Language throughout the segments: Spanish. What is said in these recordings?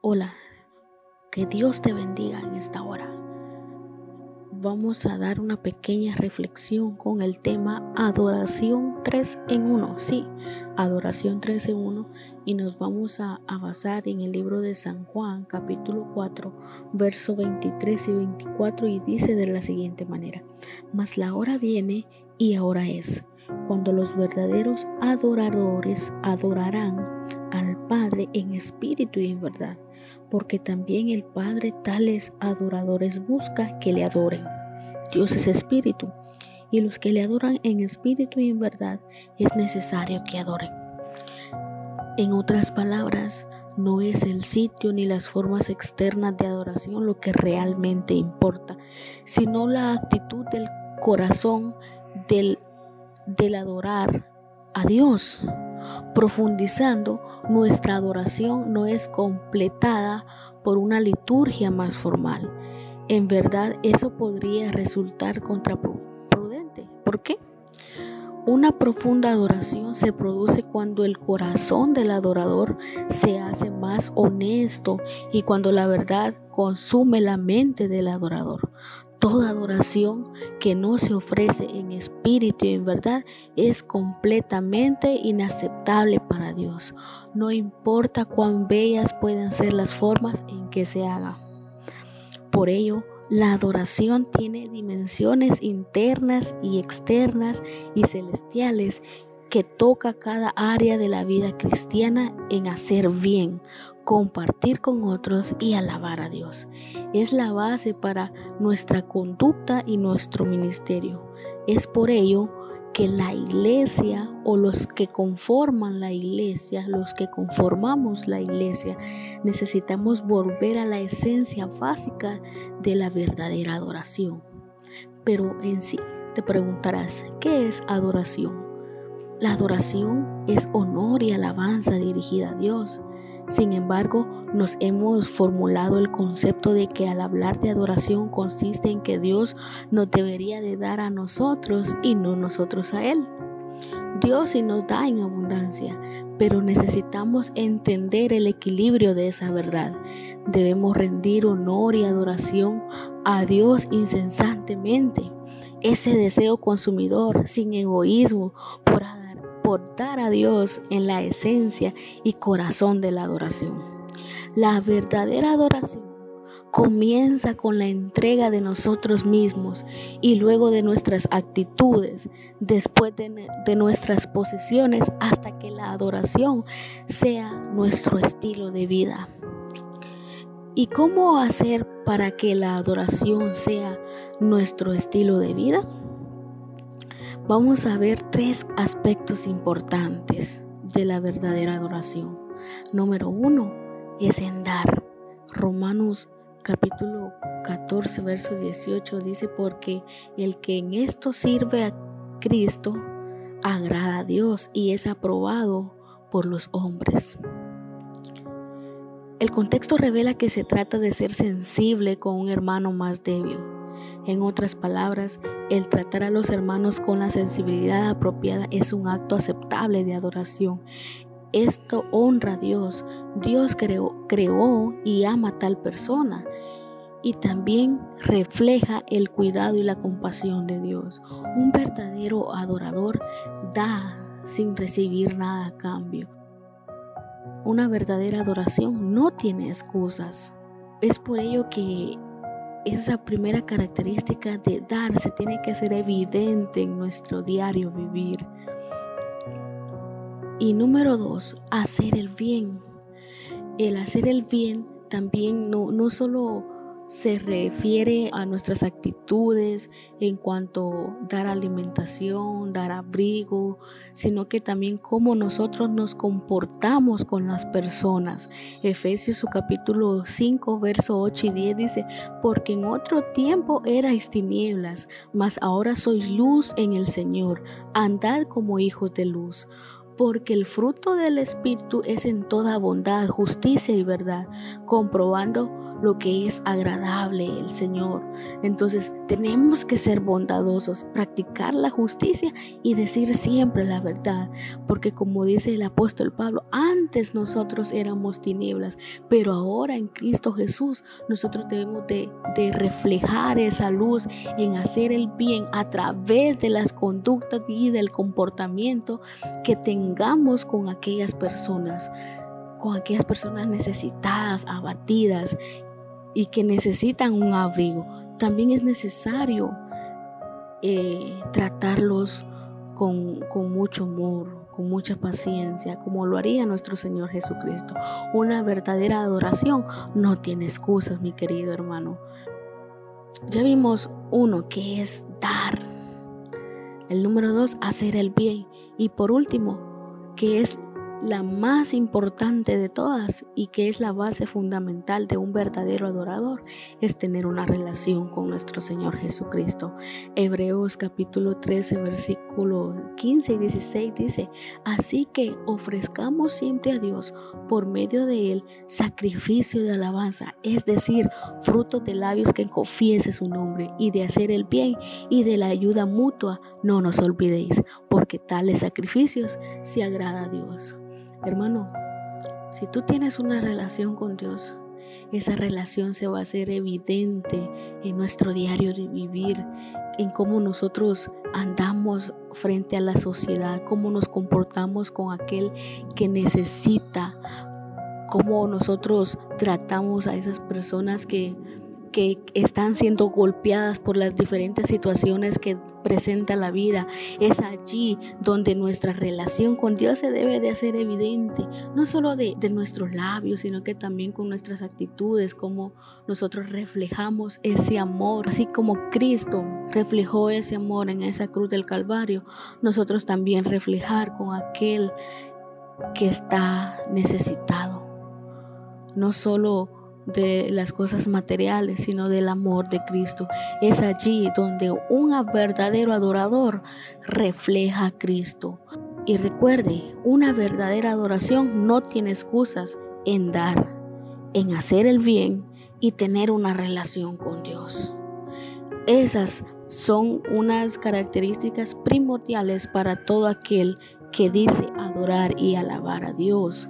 Hola, que Dios te bendiga en esta hora. Vamos a dar una pequeña reflexión con el tema adoración 3 en 1. Sí, adoración 3 en 1 y nos vamos a, basar en el libro de San Juan capítulo 4 verso 23 y 24 y dice de la siguiente manera, mas la hora viene y ahora es, cuando los verdaderos adoradores adorarán al Padre en espíritu y en verdad porque también el Padre tales adoradores busca que le adoren. Dios es espíritu, y los que le adoran en espíritu y en verdad es necesario que adoren. En otras palabras, no es el sitio ni las formas externas de adoración lo que realmente importa, sino la actitud del corazón del, del adorar a Dios. Profundizando, nuestra adoración no es completada por una liturgia más formal. En verdad, eso podría resultar contraprudente. ¿Por qué? Una profunda adoración se produce cuando el corazón del adorador se hace más honesto y cuando la verdad consume la mente del adorador. Toda adoración que no se ofrece en espíritu y en verdad es completamente inaceptable para Dios. No importa cuán bellas puedan ser las formas en que se haga. Por ello, la adoración tiene dimensiones internas y externas y celestiales que toca cada área de la vida cristiana en hacer bien, compartir con otros y alabar a Dios. Es la base para nuestra conducta y nuestro ministerio. Es por ello que la iglesia o los que conforman la iglesia, los que conformamos la iglesia, necesitamos volver a la esencia básica de la verdadera adoración. Pero en sí te preguntarás, ¿qué es adoración? La adoración es honor y alabanza dirigida a Dios. Sin embargo, nos hemos formulado el concepto de que al hablar de adoración consiste en que Dios nos debería de dar a nosotros y no nosotros a Él. Dios sí nos da en abundancia, pero necesitamos entender el equilibrio de esa verdad. Debemos rendir honor y adoración a Dios incesantemente. Ese deseo consumidor, sin egoísmo, por a Dios en la esencia y corazón de la adoración. La verdadera adoración comienza con la entrega de nosotros mismos y luego de nuestras actitudes, después de, de, nuestras posesiones, hasta que la adoración sea nuestro estilo de vida. ¿Y cómo hacer para que la adoración sea nuestro estilo de vida? Vamos a ver tres aspectos importantes de la verdadera adoración. Número uno es en dar. Romanos capítulo 14, verso 18 dice, porque el que en esto sirve a Cristo agrada a Dios y es aprobado por los hombres. El contexto revela que se trata de ser sensible con un hermano más débil en otras palabras, el tratar a los hermanos con la sensibilidad apropiada es un acto aceptable de adoración. Esto honra a Dios. Dios creó, creó y ama a tal persona. Y también refleja el cuidado y la compasión de Dios. Un verdadero adorador da sin recibir nada a cambio. Una verdadera adoración no tiene excusas. Es por ello que esa primera característica de dar se tiene que hacer evidente en nuestro diario vivir. Y número dos, hacer el bien. El hacer el bien también no, no solo se refiere a nuestras actitudes en cuanto dar alimentación, dar abrigo, sino que también cómo nosotros nos comportamos con las personas. Efesios su capítulo 5, verso 8 y 10 dice, porque en otro tiempo erais tinieblas, mas ahora sois luz en el Señor, andad como hijos de luz porque el fruto del Espíritu es en toda bondad, justicia y verdad, comprobando lo que es agradable el Señor. Entonces tenemos que ser bondadosos, practicar la justicia y decir siempre la verdad, porque como dice el apóstol Pablo, antes nosotros éramos tinieblas, pero ahora en Cristo Jesús nosotros debemos de, de reflejar esa luz en hacer el bien a través de las conductas y del comportamiento que tengamos con aquellas personas con aquellas personas necesitadas, abatidas, y que necesitan un abrigo. También es necesario eh, tratarlos con, con mucho amor, con mucha paciencia, como lo haría nuestro Señor Jesucristo. Una verdadera adoración no tiene excusas, mi querido hermano. Ya vimos uno que es dar. El número dos, hacer el bien. Y por último, que es la más importante de todas y que es la base fundamental de un verdadero adorador es tener una relación con nuestro Señor Jesucristo. Hebreos capítulo 13 versículo 15 y 16 dice, así que ofrezcamos siempre a Dios por medio de él sacrificio de alabanza, es decir, fruto de labios que confiese su nombre y de hacer el bien y de la ayuda mutua, no nos olvidéis, porque tales sacrificios se agrada a Dios. Hermano, si tú tienes una relación con Dios, esa relación se va a hacer evidente en nuestro diario de vivir, en cómo nosotros andamos frente a la sociedad, cómo nos comportamos con aquel que necesita, cómo nosotros tratamos a esas personas que que están siendo golpeadas por las diferentes situaciones que presenta la vida. Es allí donde nuestra relación con Dios se debe de hacer evidente, no solo de, nuestros labios, sino que también con nuestras actitudes, como nosotros reflejamos ese amor, así como Cristo reflejó ese amor en esa cruz del Calvario, nosotros también reflejar con aquel que está necesitado. No solo de las cosas materiales, sino del amor de Cristo. Es allí donde un verdadero adorador refleja a Cristo. Y recuerde, una verdadera adoración no tiene excusas en dar, en hacer el bien y tener una relación con Dios. Esas son unas características primordiales para todo aquel que dice adorar y alabar a Dios.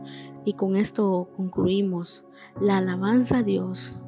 Y con esto concluimos. La alabanza a Dios,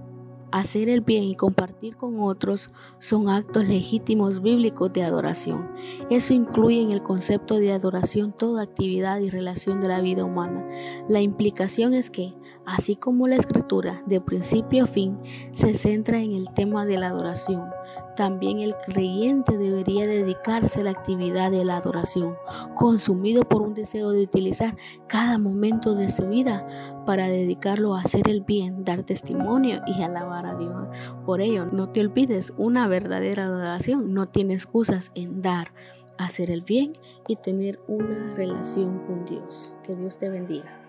hacer el bien y compartir con otros son actos legítimos bíblicos de adoración. Eso incluye en el concepto de adoración toda actividad y relación de la vida humana. La implicación es que, así como la escritura de principio a fin se centra en el tema de la adoración, también el creyente debería dedicarse a la actividad de la adoración, consumido por un deseo de utilizar cada momento de su vida para dedicarlo a hacer el bien, dar testimonio y alabar a Dios. Por ello, no te olvides, una verdadera adoración no tiene excusas en dar, hacer el bien y tener una relación con Dios. Que Dios te bendiga.